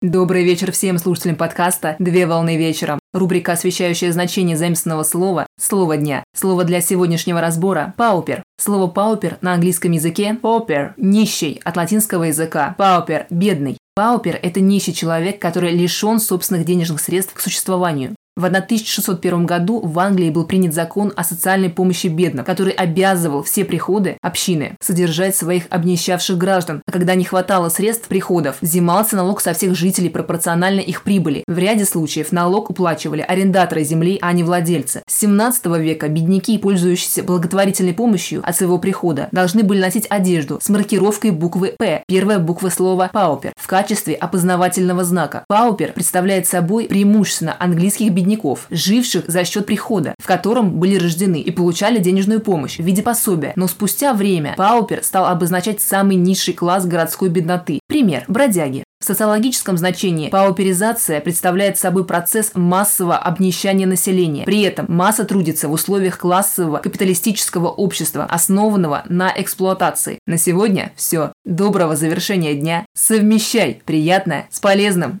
Добрый вечер всем слушателям подкаста «Две волны вечером». Рубрика, освещающая значение заместного слова «Слово дня». Слово для сегодняшнего разбора – «паупер». Слово «паупер» на английском языке «pauper» – «нищий» от латинского языка «pauper» – «бедный». Паупер – это нищий человек, который лишен собственных денежных средств к существованию. В 1601 году в Англии был принят закон о социальной помощи бедным, который обязывал все приходы общины содержать своих обнищавших граждан, а когда не хватало средств приходов, взимался налог со всех жителей пропорционально их прибыли. В ряде случаев налог уплачивали арендаторы земли, а не владельцы. С 17 века бедняки, пользующиеся благотворительной помощью от своего прихода, должны были носить одежду с маркировкой буквы «П», первая буква слова «паупер», в качестве опознавательного знака. Паупер представляет собой преимущественно английских бедняков, бедняков, живших за счет прихода, в котором были рождены и получали денежную помощь в виде пособия. Но спустя время паупер стал обозначать самый низший класс городской бедноты. Пример – бродяги. В социологическом значении пауперизация представляет собой процесс массового обнищания населения. При этом масса трудится в условиях классового капиталистического общества, основанного на эксплуатации. На сегодня все. Доброго завершения дня. Совмещай приятное с полезным.